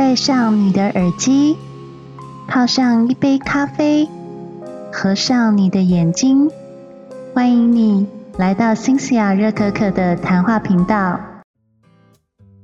戴上你的耳机，泡上一杯咖啡，合上你的眼睛，欢迎你来到新西亚热可可的谈话频道。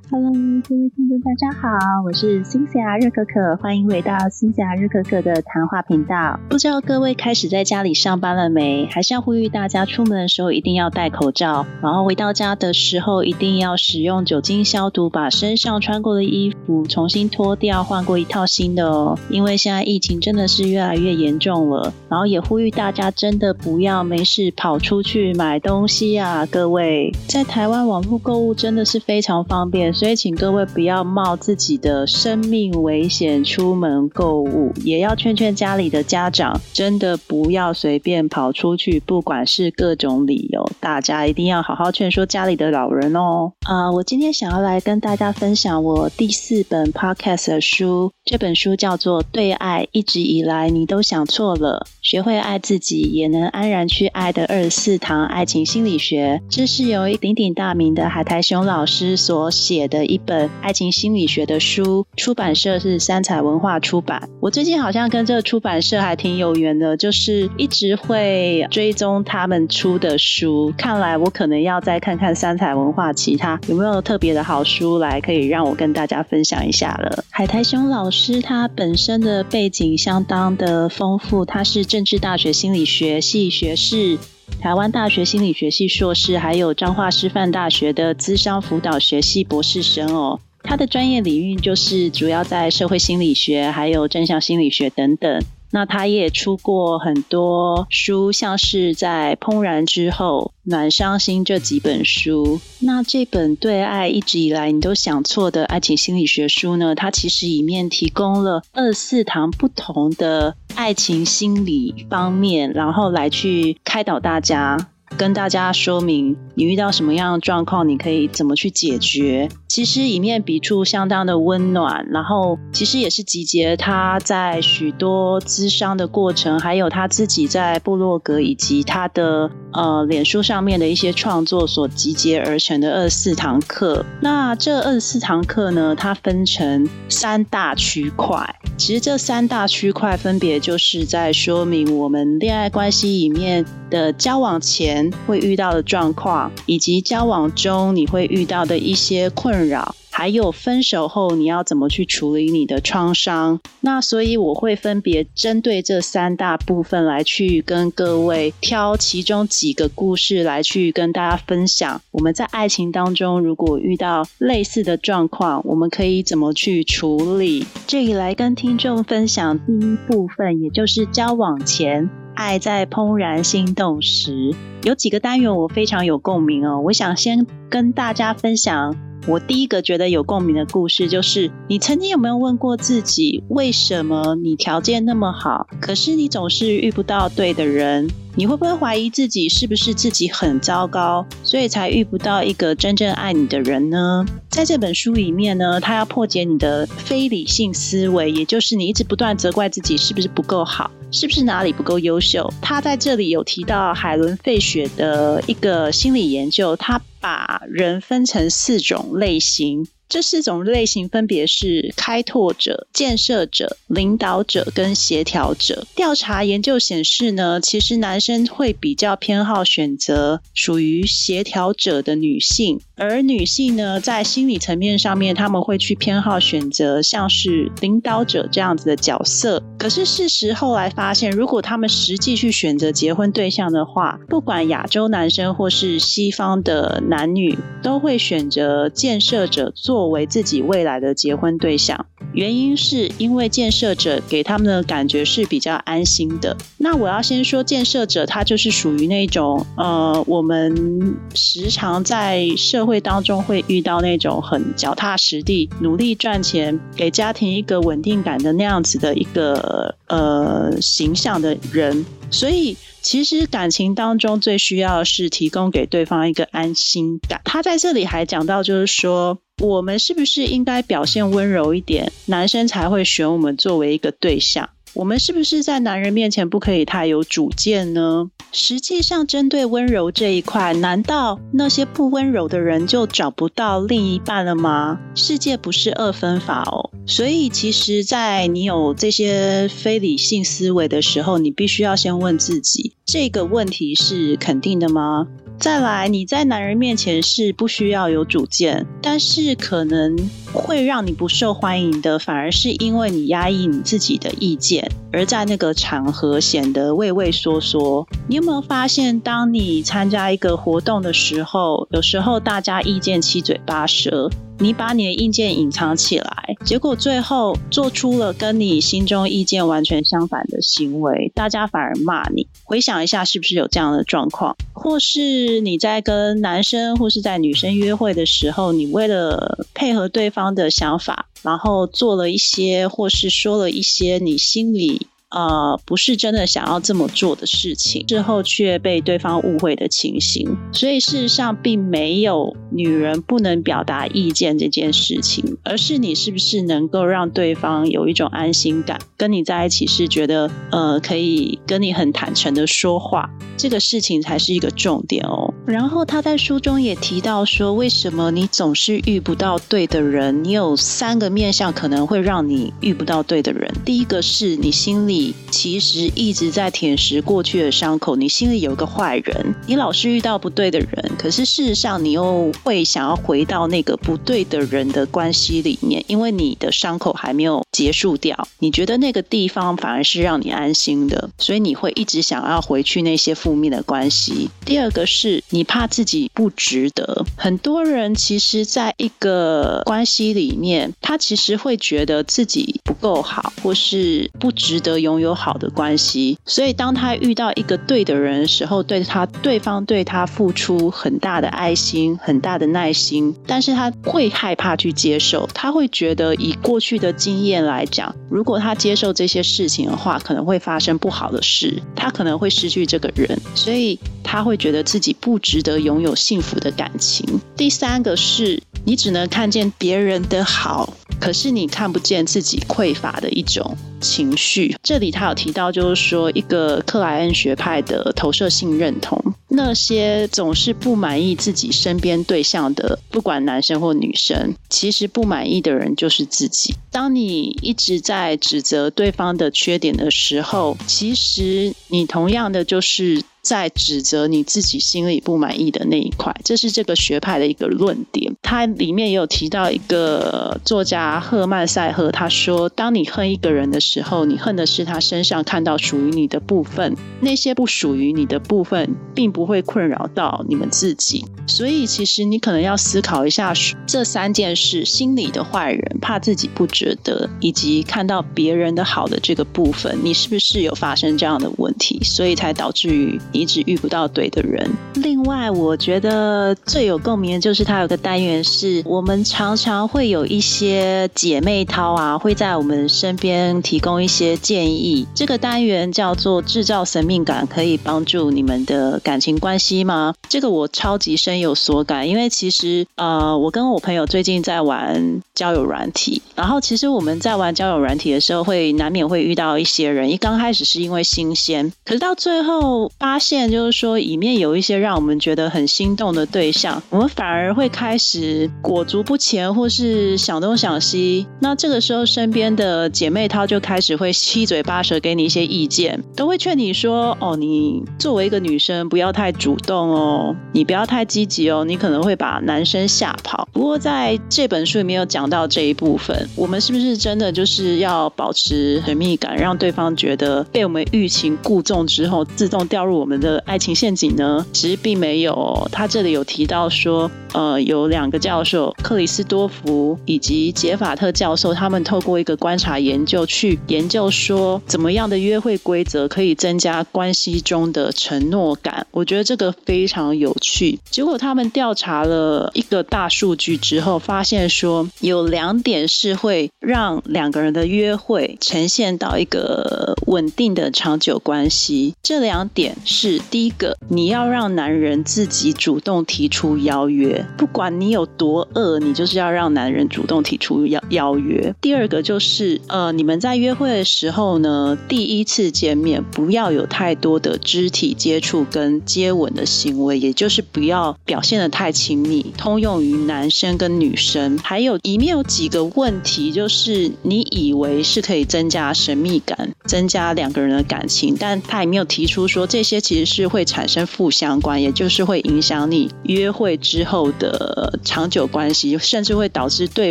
Hello，各位听众，大家好，我是新霞热可可，欢迎回到新霞热可可的谈话频道。不知道各位开始在家里上班了没？还是要呼吁大家出门的时候一定要戴口罩，然后回到家的时候一定要使用酒精消毒，把身上穿过的衣服重新脱掉，换过一套新的哦。因为现在疫情真的是越来越严重了，然后也呼吁大家真的不要没事跑出去买东西啊！各位，在台湾网络购物真的是非常方便。所以，请各位不要冒自己的生命危险出门购物，也要劝劝家里的家长，真的不要随便跑出去，不管是各种理由，大家一定要好好劝说家里的老人哦。啊，我今天想要来跟大家分享我第四本 podcast 的书，这本书叫做《对爱一直以来你都想错了》。学会爱自己，也能安然去爱的二十四堂爱情心理学，这是由鼎鼎大名的海苔熊老师所写的一本爱情心理学的书。出版社是三彩文化出版。我最近好像跟这个出版社还挺有缘的，就是一直会追踪他们出的书。看来我可能要再看看三彩文化其他有没有特别的好书来可以让我跟大家分享一下了。海苔熊老师他本身的背景相当的丰富，他是。政治大学心理学系学士，台湾大学心理学系硕士，还有彰化师范大学的资商辅导学系博士生哦。他的专业领域就是主要在社会心理学，还有正向心理学等等。那他也出过很多书，像是在《怦然之后》《暖伤心》这几本书。那这本对爱一直以来你都想错的爱情心理学书呢？它其实里面提供了二四堂不同的爱情心理方面，然后来去开导大家。跟大家说明，你遇到什么样的状况，你可以怎么去解决。其实一面笔触相当的温暖，然后其实也是集结他在许多咨商的过程，还有他自己在部落格以及他的呃脸书上面的一些创作所集结而成的二十四堂课。那这二十四堂课呢，它分成三大区块。其实这三大区块分别就是在说明我们恋爱关系里面的交往前会遇到的状况，以及交往中你会遇到的一些困扰。还有分手后你要怎么去处理你的创伤？那所以我会分别针对这三大部分来去跟各位挑其中几个故事来去跟大家分享。我们在爱情当中如果遇到类似的状况，我们可以怎么去处理？这里来跟听众分享第一部分，也就是交往前爱在怦然心动时，有几个单元我非常有共鸣哦。我想先跟大家分享。我第一个觉得有共鸣的故事，就是你曾经有没有问过自己，为什么你条件那么好，可是你总是遇不到对的人？你会不会怀疑自己是不是自己很糟糕，所以才遇不到一个真正爱你的人呢？在这本书里面呢，他要破解你的非理性思维，也就是你一直不断责怪自己是不是不够好，是不是哪里不够优秀。他在这里有提到海伦费雪的一个心理研究，他把人分成四种类型。这四种类型分别是开拓者、建设者、领导者跟协调者。调查研究显示呢，其实男生会比较偏好选择属于协调者的女性，而女性呢，在心理层面上面，他们会去偏好选择像是领导者这样子的角色。可是事实后来发现，如果他们实际去选择结婚对象的话，不管亚洲男生或是西方的男女，都会选择建设者做。作为自己未来的结婚对象，原因是因为建设者给他们的感觉是比较安心的。那我要先说，建设者他就是属于那种呃，我们时常在社会当中会遇到那种很脚踏实地、努力赚钱、给家庭一个稳定感的那样子的一个呃形象的人。所以，其实感情当中最需要是提供给对方一个安心感。他在这里还讲到，就是说。我们是不是应该表现温柔一点，男生才会选我们作为一个对象？我们是不是在男人面前不可以太有主见呢？实际上，针对温柔这一块，难道那些不温柔的人就找不到另一半了吗？世界不是二分法哦。所以，其实，在你有这些非理性思维的时候，你必须要先问自己：这个问题是肯定的吗？再来，你在男人面前是不需要有主见，但是可能会让你不受欢迎的，反而是因为你压抑你自己的意见，而在那个场合显得畏畏缩缩。你有没有发现，当你参加一个活动的时候，有时候大家意见七嘴八舌。你把你的意见隐藏起来，结果最后做出了跟你心中意见完全相反的行为，大家反而骂你。回想一下，是不是有这样的状况？或是你在跟男生或是在女生约会的时候，你为了配合对方的想法，然后做了一些或是说了一些你心里。呃，不是真的想要这么做的事情，之后却被对方误会的情形，所以事实上并没有女人不能表达意见这件事情，而是你是不是能够让对方有一种安心感，跟你在一起是觉得呃可以跟你很坦诚的说话，这个事情才是一个重点哦。然后他在书中也提到说，为什么你总是遇不到对的人？你有三个面相可能会让你遇不到对的人，第一个是你心里。其实一直在舔舐过去的伤口，你心里有个坏人，你老是遇到不对的人，可是事实上你又会想要回到那个不对的人的关系里面，因为你的伤口还没有结束掉，你觉得那个地方反而是让你安心的，所以你会一直想要回去那些负面的关系。第二个是你怕自己不值得，很多人其实在一个关系里面，他其实会觉得自己不够好，或是不值得。拥有好的关系，所以当他遇到一个对的人的时候，对他对方对他付出很大的爱心、很大的耐心，但是他会害怕去接受，他会觉得以过去的经验来讲，如果他接受这些事情的话，可能会发生不好的事，他可能会失去这个人，所以他会觉得自己不值得拥有幸福的感情。第三个是你只能看见别人的好。可是你看不见自己匮乏的一种情绪。这这里他有提到，就是说一个克莱恩学派的投射性认同，那些总是不满意自己身边对象的，不管男生或女生，其实不满意的人就是自己。当你一直在指责对方的缺点的时候，其实你同样的就是。在指责你自己心里不满意的那一块，这是这个学派的一个论点。它里面也有提到一个作家赫曼塞赫，他说：“当你恨一个人的时候，你恨的是他身上看到属于你的部分，那些不属于你的部分，并不会困扰到你们自己。所以，其实你可能要思考一下这三件事：心里的坏人，怕自己不值得，以及看到别人的好的这个部分，你是不是有发生这样的问题？所以才导致于。”一直遇不到对的人。另外，我觉得最有共鸣的就是它有个单元，是我们常常会有一些姐妹淘啊，会在我们身边提供一些建议。这个单元叫做“制造神秘感”，可以帮助你们的感情关系吗？这个我超级深有所感，因为其实呃，我跟我朋友最近在玩交友软体，然后其实我们在玩交友软体的时候，会难免会遇到一些人。一刚开始是因为新鲜，可是到最后发现就是说，里面有一些让我们觉得很心动的对象，我们反而会开始裹足不前，或是想东想西。那这个时候，身边的姐妹她就开始会七嘴八舌给你一些意见，都会劝你说：“哦，你作为一个女生，不要太主动哦，你不要太积极哦，你可能会把男生吓跑。”不过在这本书里面有讲到这一部分，我们是不是真的就是要保持神秘感，让对方觉得被我们欲擒故纵之后，自动掉入我们。的爱情陷阱呢？其实并没有。他这里有提到说，呃，有两个教授，克里斯多福以及杰法特教授，他们透过一个观察研究去研究说，怎么样的约会规则可以增加关系中的承诺感。我觉得这个非常有趣。结果他们调查了一个大数据之后，发现说有两点是会让两个人的约会呈现到一个稳定的长久关系，这两点是是第一个，你要让男人自己主动提出邀约，不管你有多饿，你就是要让男人主动提出邀邀约。第二个就是，呃，你们在约会的时候呢，第一次见面不要有太多的肢体接触跟接吻的行为，也就是不要表现的太亲密，通用于男生跟女生。还有里面有几个问题，就是你以为是可以增加神秘感、增加两个人的感情，但他也没有提出说这些其实是会产生负相关，也就是会影响你约会之后的长久关系，甚至会导致对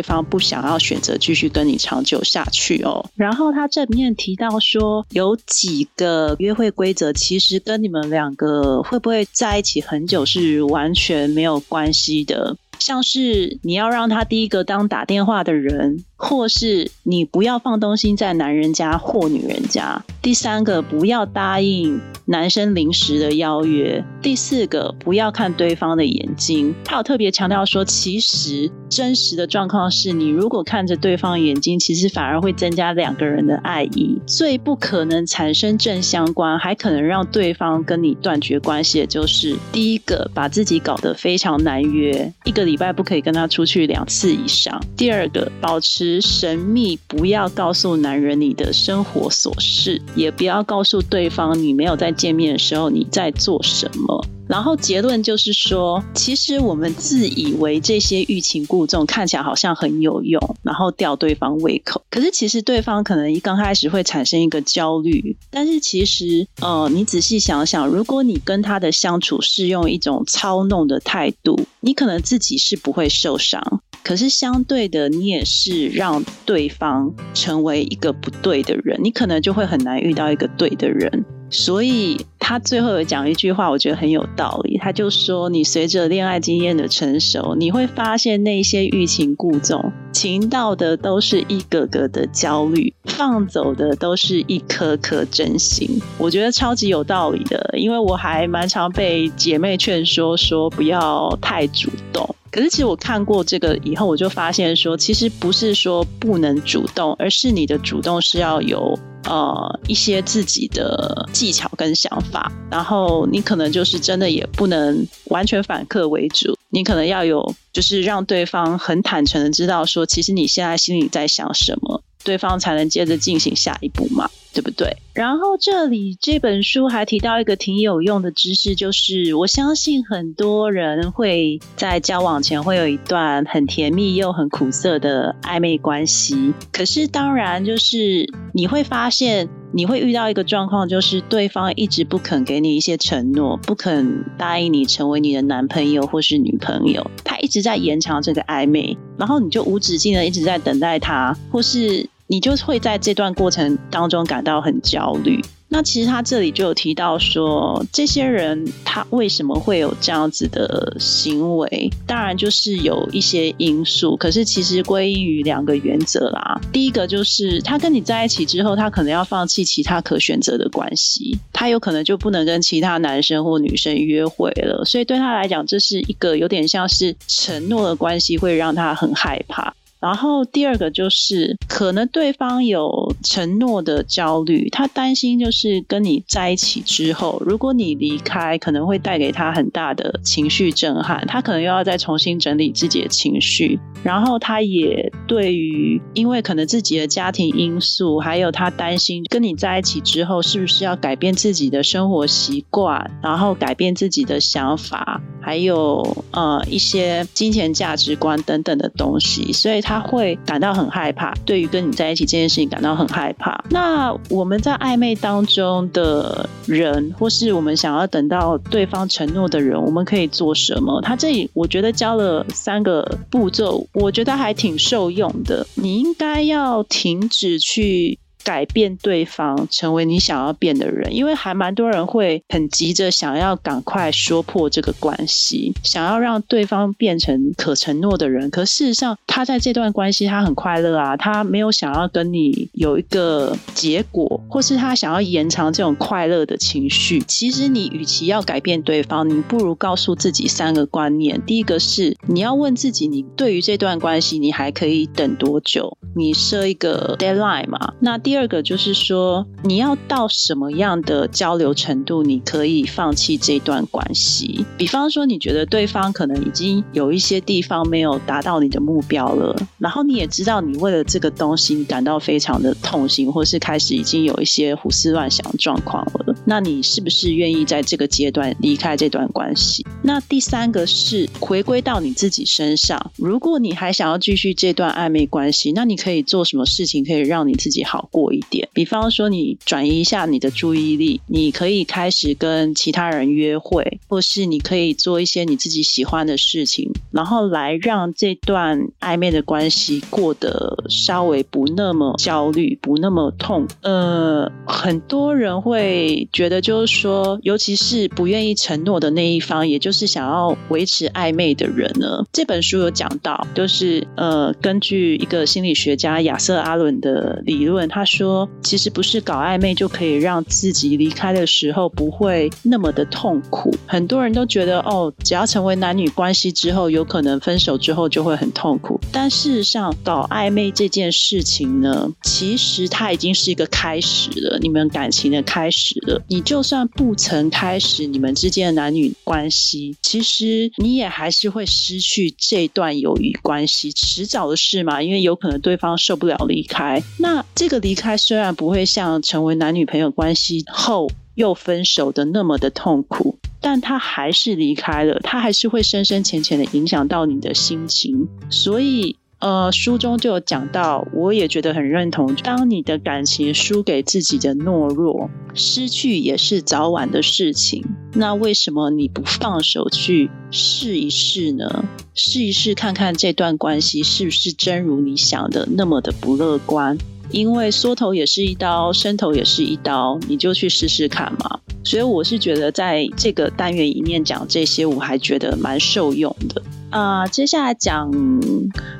方不想要选择继续跟你长久下去哦。然后他这面提到说，有几个约会规则，其实跟你们两个会不会在一起很久是完全没有关系的。像是你要让他第一个当打电话的人，或是你不要放东西在男人家或女人家。第三个，不要答应男生临时的邀约。第四个，不要看对方的眼睛。他有特别强调说，其实真实的状况是你如果看着对方眼睛，其实反而会增加两个人的爱意。最不可能产生正相关，还可能让对方跟你断绝关系的，就是第一个，把自己搞得非常难约，一个礼拜不可以跟他出去两次以上。第二个，保持神秘，不要告诉男人你的生活琐事。也不要告诉对方你没有在见面的时候你在做什么。然后结论就是说，其实我们自以为这些欲擒故纵看起来好像很有用，然后吊对方胃口。可是其实对方可能一刚开始会产生一个焦虑。但是其实，呃，你仔细想想，如果你跟他的相处是用一种操弄的态度，你可能自己是不会受伤。可是相对的，你也是让对方成为一个不对的人，你可能就会很难遇到一个对的人。所以他最后有讲一句话，我觉得很有道理。他就说：“你随着恋爱经验的成熟，你会发现那些欲擒故纵、情到的都是一个个的焦虑，放走的都是一颗颗真心。”我觉得超级有道理的，因为我还蛮常被姐妹劝说，说不要太主动。可是，其实我看过这个以后，我就发现说，其实不是说不能主动，而是你的主动是要有呃一些自己的技巧跟想法，然后你可能就是真的也不能完全反客为主，你可能要有就是让对方很坦诚的知道说，其实你现在心里在想什么。对方才能接着进行下一步嘛，对不对？然后这里这本书还提到一个挺有用的知识，就是我相信很多人会在交往前会有一段很甜蜜又很苦涩的暧昧关系。可是当然，就是你会发现，你会遇到一个状况，就是对方一直不肯给你一些承诺，不肯答应你成为你的男朋友或是女朋友，他一直在延长这个暧昧，然后你就无止境的一直在等待他，或是。你就会在这段过程当中感到很焦虑。那其实他这里就有提到说，这些人他为什么会有这样子的行为？当然就是有一些因素，可是其实归因于两个原则啦。第一个就是他跟你在一起之后，他可能要放弃其他可选择的关系，他有可能就不能跟其他男生或女生约会了。所以对他来讲，这是一个有点像是承诺的关系，会让他很害怕。然后第二个就是，可能对方有承诺的焦虑，他担心就是跟你在一起之后，如果你离开，可能会带给他很大的情绪震撼，他可能又要再重新整理自己的情绪。然后他也对于，因为可能自己的家庭因素，还有他担心跟你在一起之后，是不是要改变自己的生活习惯，然后改变自己的想法，还有呃一些金钱价值观等等的东西，所以。他会感到很害怕，对于跟你在一起这件事情感到很害怕。那我们在暧昧当中的人，或是我们想要等到对方承诺的人，我们可以做什么？他这里我觉得教了三个步骤，我觉得还挺受用的。你应该要停止去。改变对方，成为你想要变的人。因为还蛮多人会很急着想要赶快说破这个关系，想要让对方变成可承诺的人。可事实上，他在这段关系他很快乐啊，他没有想要跟你有一个结果，或是他想要延长这种快乐的情绪。其实你与其要改变对方，你不如告诉自己三个观念。第一个是你要问自己，你对于这段关系，你还可以等多久？你设一个 deadline 嘛？那第第二个就是说，你要到什么样的交流程度，你可以放弃这段关系？比方说，你觉得对方可能已经有一些地方没有达到你的目标了，然后你也知道你为了这个东西，你感到非常的痛心，或是开始已经有一些胡思乱想状况了。那你是不是愿意在这个阶段离开这段关系？那第三个是回归到你自己身上。如果你还想要继续这段暧昧关系，那你可以做什么事情可以让你自己好过一点？比方说，你转移一下你的注意力，你可以开始跟其他人约会，或是你可以做一些你自己喜欢的事情，然后来让这段暧昧的关系过得稍微不那么焦虑，不那么痛。呃，很多人会。觉得就是说，尤其是不愿意承诺的那一方，也就是想要维持暧昧的人呢。这本书有讲到，就是呃，根据一个心理学家亚瑟阿伦的理论，他说，其实不是搞暧昧就可以让自己离开的时候不会那么的痛苦。很多人都觉得，哦，只要成为男女关系之后，有可能分手之后就会很痛苦。但事实上，搞暧昧这件事情呢，其实它已经是一个开始了，你们感情的开始了。你就算不曾开始你们之间的男女关系，其实你也还是会失去这段友谊关系，迟早的事嘛。因为有可能对方受不了离开，那这个离开虽然不会像成为男女朋友关系后又分手的那么的痛苦，但他还是离开了，他还是会深深浅浅的影响到你的心情，所以。呃，书中就有讲到，我也觉得很认同。当你的感情输给自己的懦弱，失去也是早晚的事情。那为什么你不放手去试一试呢？试一试看看这段关系是不是真如你想的那么的不乐观？因为缩头也是一刀，伸头也是一刀，你就去试试看嘛。所以我是觉得在这个单元里面讲这些，我还觉得蛮受用的。啊，接下来讲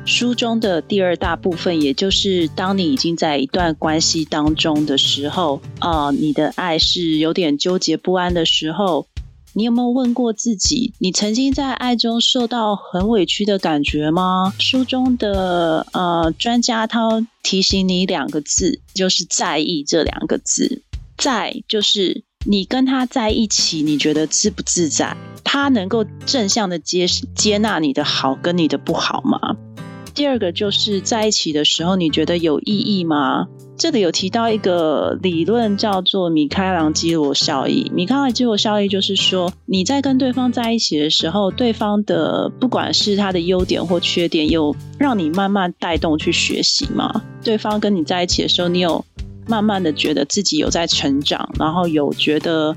书中的第二大部分，也就是当你已经在一段关系当中的时候，啊，你的爱是有点纠结不安的时候，你有没有问过自己，你曾经在爱中受到很委屈的感觉吗？书中的呃专家他提醒你两个字，就是在意这两个字，在就是你跟他在一起，你觉得自不自在？他能够正向的接接纳你的好跟你的不好吗？第二个就是在一起的时候，你觉得有意义吗？这里有提到一个理论叫做米开朗基罗效应。米开朗基罗效应就是说，你在跟对方在一起的时候，对方的不管是他的优点或缺点，有让你慢慢带动去学习吗？对方跟你在一起的时候，你有慢慢的觉得自己有在成长，然后有觉得。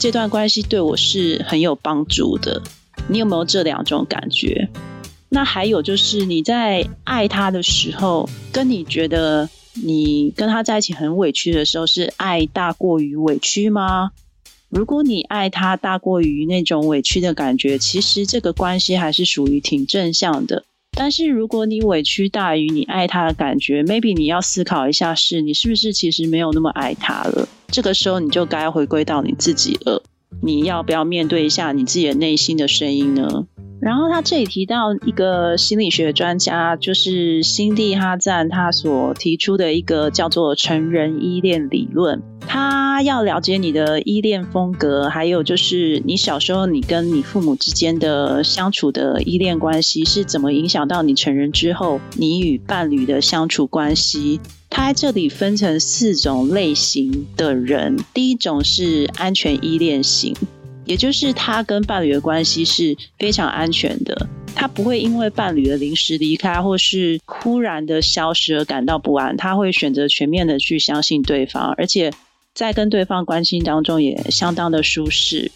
这段关系对我是很有帮助的，你有没有这两种感觉？那还有就是你在爱他的时候，跟你觉得你跟他在一起很委屈的时候，是爱大过于委屈吗？如果你爱他大过于那种委屈的感觉，其实这个关系还是属于挺正向的。但是如果你委屈大于你爱他的感觉，maybe 你要思考一下，是你是不是其实没有那么爱他了？这个时候你就该回归到你自己了。你要不要面对一下你自己的内心的声音呢？然后他这里提到一个心理学专家，就是辛蒂哈赞，他所提出的一个叫做成人依恋理论。他要了解你的依恋风格，还有就是你小时候你跟你父母之间的相处的依恋关系是怎么影响到你成人之后你与伴侣的相处关系。他在这里分成四种类型的人，第一种是安全依恋型，也就是他跟伴侣的关系是非常安全的，他不会因为伴侣的临时离开或是忽然的消失而感到不安，他会选择全面的去相信对方，而且。在跟对方关心当中也相当的舒适。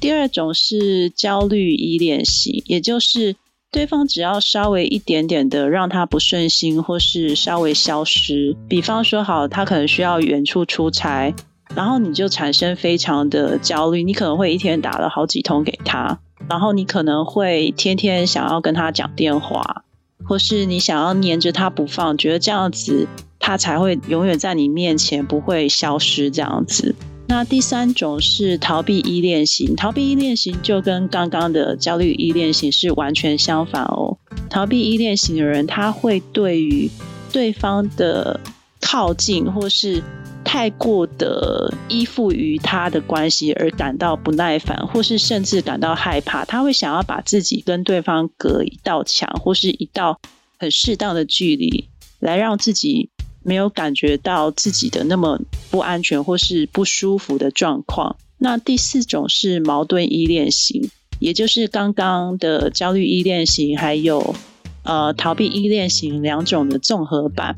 第二种是焦虑依恋型，也就是对方只要稍微一点点的让他不顺心，或是稍微消失，比方说好，他可能需要远处出差，然后你就产生非常的焦虑，你可能会一天打了好几通给他，然后你可能会天天想要跟他讲电话，或是你想要黏着他不放，觉得这样子他才会永远在你面前不会消失这样子。那第三种是逃避依恋型，逃避依恋型就跟刚刚的焦虑依恋型是完全相反哦。逃避依恋型的人，他会对于对方的靠近或是太过的依附于他的关系而感到不耐烦，或是甚至感到害怕。他会想要把自己跟对方隔一道墙，或是一道很适当的距离，来让自己。没有感觉到自己的那么不安全或是不舒服的状况。那第四种是矛盾依恋型，也就是刚刚的焦虑依恋型，还有呃逃避依恋型两种的综合版。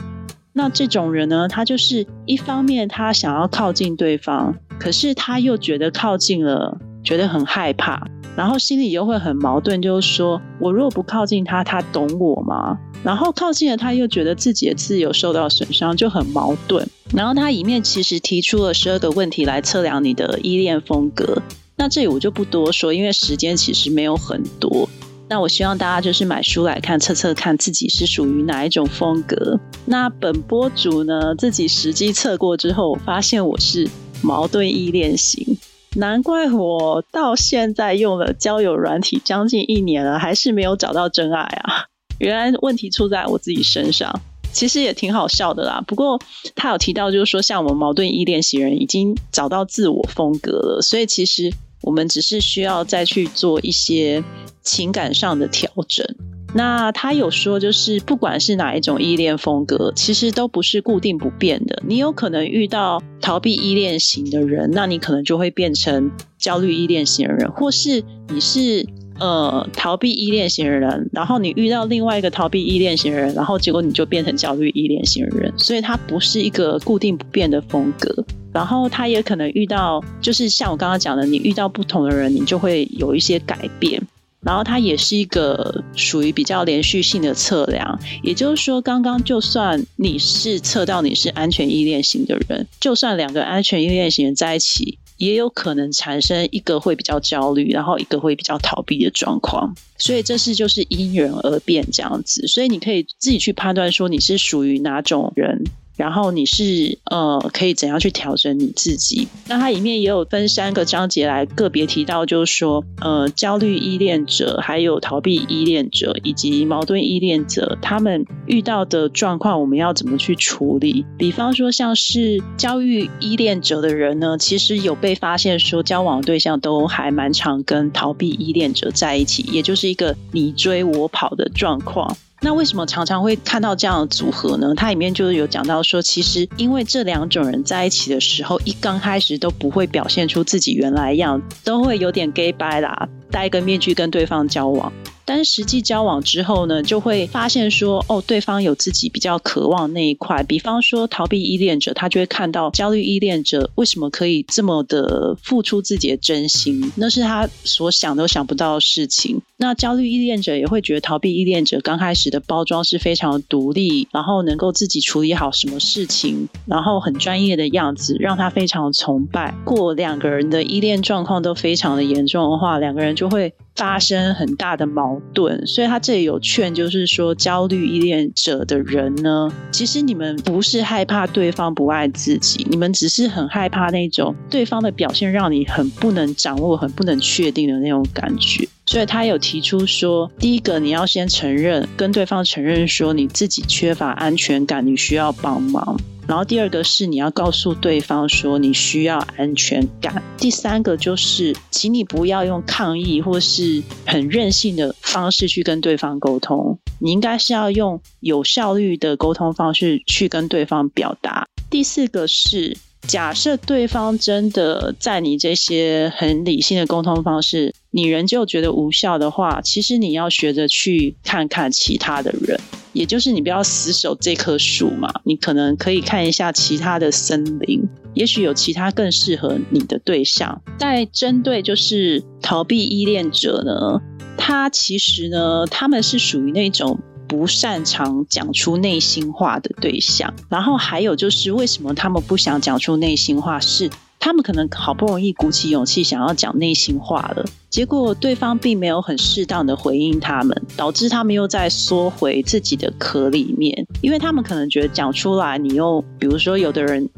那这种人呢，他就是一方面他想要靠近对方，可是他又觉得靠近了，觉得很害怕。然后心里又会很矛盾，就是说我如果不靠近他，他懂我吗？然后靠近了他，又觉得自己的自由受到损伤，就很矛盾。然后他里面其实提出了十二个问题来测量你的依恋风格。那这里我就不多说，因为时间其实没有很多。那我希望大家就是买书来看，测测看自己是属于哪一种风格。那本播主呢，自己实际测过之后，发现我是矛盾依恋型。难怪我到现在用了交友软体将近一年了，还是没有找到真爱啊！原来问题出在我自己身上，其实也挺好笑的啦。不过他有提到，就是说像我们矛盾依恋型人已经找到自我风格了，所以其实我们只是需要再去做一些情感上的调整。那他有说，就是不管是哪一种依恋风格，其实都不是固定不变的。你有可能遇到逃避依恋型的人，那你可能就会变成焦虑依恋型的人，或是你是呃逃避依恋型的人，然后你遇到另外一个逃避依恋型的人，然后结果你就变成焦虑依恋型的人。所以它不是一个固定不变的风格。然后他也可能遇到，就是像我刚刚讲的，你遇到不同的人，你就会有一些改变。然后它也是一个属于比较连续性的测量，也就是说，刚刚就算你是测到你是安全依恋型的人，就算两个安全依恋型人在一起，也有可能产生一个会比较焦虑，然后一个会比较逃避的状况。所以这是就是因人而变这样子，所以你可以自己去判断说你是属于哪种人。然后你是呃，可以怎样去调整你自己？那它里面也有分三个章节来个别提到，就是说，呃，焦虑依恋者、还有逃避依恋者以及矛盾依恋者，他们遇到的状况，我们要怎么去处理？比方说，像是焦虑依恋者的人呢，其实有被发现说，交往对象都还蛮常跟逃避依恋者在一起，也就是一个你追我跑的状况。那为什么常常会看到这样的组合呢？它里面就是有讲到说，其实因为这两种人在一起的时候，一刚开始都不会表现出自己原来样，都会有点 gay 白啦，戴个面具跟对方交往。但是实际交往之后呢，就会发现说，哦，对方有自己比较渴望那一块。比方说，逃避依恋者，他就会看到焦虑依恋者为什么可以这么的付出自己的真心，那是他所想都想不到的事情。那焦虑依恋者也会觉得逃避依恋者刚开始的包装是非常独立，然后能够自己处理好什么事情，然后很专业的样子，让他非常崇拜。过两个人的依恋状况都非常的严重的话，两个人就会。发生很大的矛盾，所以他这里有劝，就是说焦虑依恋者的人呢，其实你们不是害怕对方不爱自己，你们只是很害怕那种对方的表现让你很不能掌握、很不能确定的那种感觉。所以他有提出说，第一个你要先承认，跟对方承认说你自己缺乏安全感，你需要帮忙。然后第二个是你要告诉对方说你需要安全感。第三个就是，请你不要用抗议或是很任性的方式去跟对方沟通，你应该是要用有效率的沟通方式去跟对方表达。第四个是，假设对方真的在你这些很理性的沟通方式，你仍旧觉得无效的话，其实你要学着去看看其他的人。也就是你不要死守这棵树嘛，你可能可以看一下其他的森林，也许有其他更适合你的对象。在针对就是逃避依恋者呢。他其实呢，他们是属于那种不擅长讲出内心话的对象。然后还有就是，为什么他们不想讲出内心话？是他们可能好不容易鼓起勇气想要讲内心话了，结果对方并没有很适当的回应他们，导致他们又在缩回自己的壳里面，因为他们可能觉得讲出来，你又比如说有的人。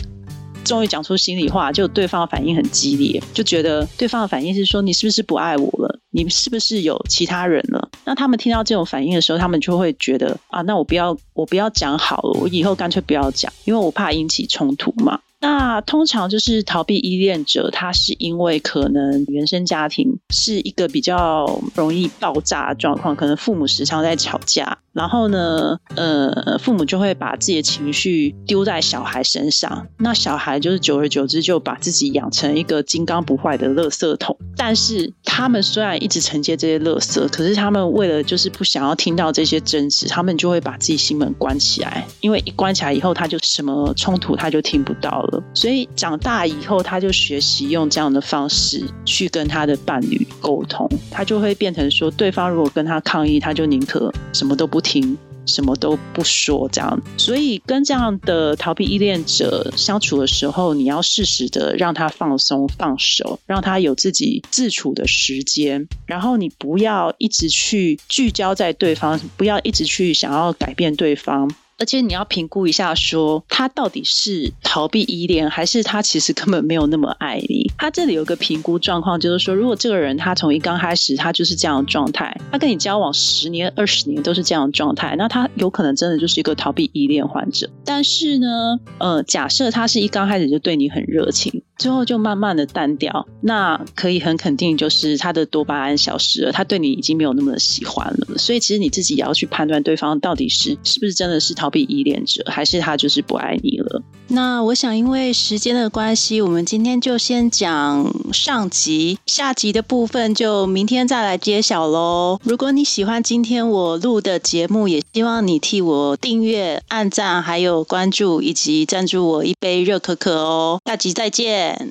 终于讲出心里话，就对方反应很激烈，就觉得对方的反应是说你是不是不爱我了？你是不是有其他人了？那他们听到这种反应的时候，他们就会觉得啊，那我不要，我不要讲好了，我以后干脆不要讲，因为我怕引起冲突嘛。那通常就是逃避依恋者，他是因为可能原生家庭是一个比较容易爆炸的状况，可能父母时常在吵架。然后呢，呃，父母就会把自己的情绪丢在小孩身上，那小孩就是久而久之就把自己养成一个金刚不坏的垃圾桶。但是他们虽然一直承接这些垃圾，可是他们为了就是不想要听到这些争执，他们就会把自己心门关起来，因为一关起来以后，他就什么冲突他就听不到了。所以长大以后，他就学习用这样的方式去跟他的伴侣沟通，他就会变成说，对方如果跟他抗议，他就宁可什么都不。听什么都不说，这样，所以跟这样的逃避依恋者相处的时候，你要适时的让他放松、放手，让他有自己自处的时间，然后你不要一直去聚焦在对方，不要一直去想要改变对方。而且你要评估一下，说他到底是逃避依恋，还是他其实根本没有那么爱你。他这里有个评估状况，就是说，如果这个人他从一刚开始他就是这样的状态，他跟你交往十年、二十年都是这样的状态，那他有可能真的就是一个逃避依恋患者。但是呢，呃，假设他是一刚开始就对你很热情。之后就慢慢的淡掉，那可以很肯定就是他的多巴胺消失了，他对你已经没有那么的喜欢了。所以其实你自己也要去判断对方到底是是不是真的是逃避依恋者，还是他就是不爱你了。那我想因为时间的关系，我们今天就先讲上集，下集的部分就明天再来揭晓喽。如果你喜欢今天我录的节目，也希望你替我订阅、按赞，还有关注以及赞助我一杯热可可哦。下集再见。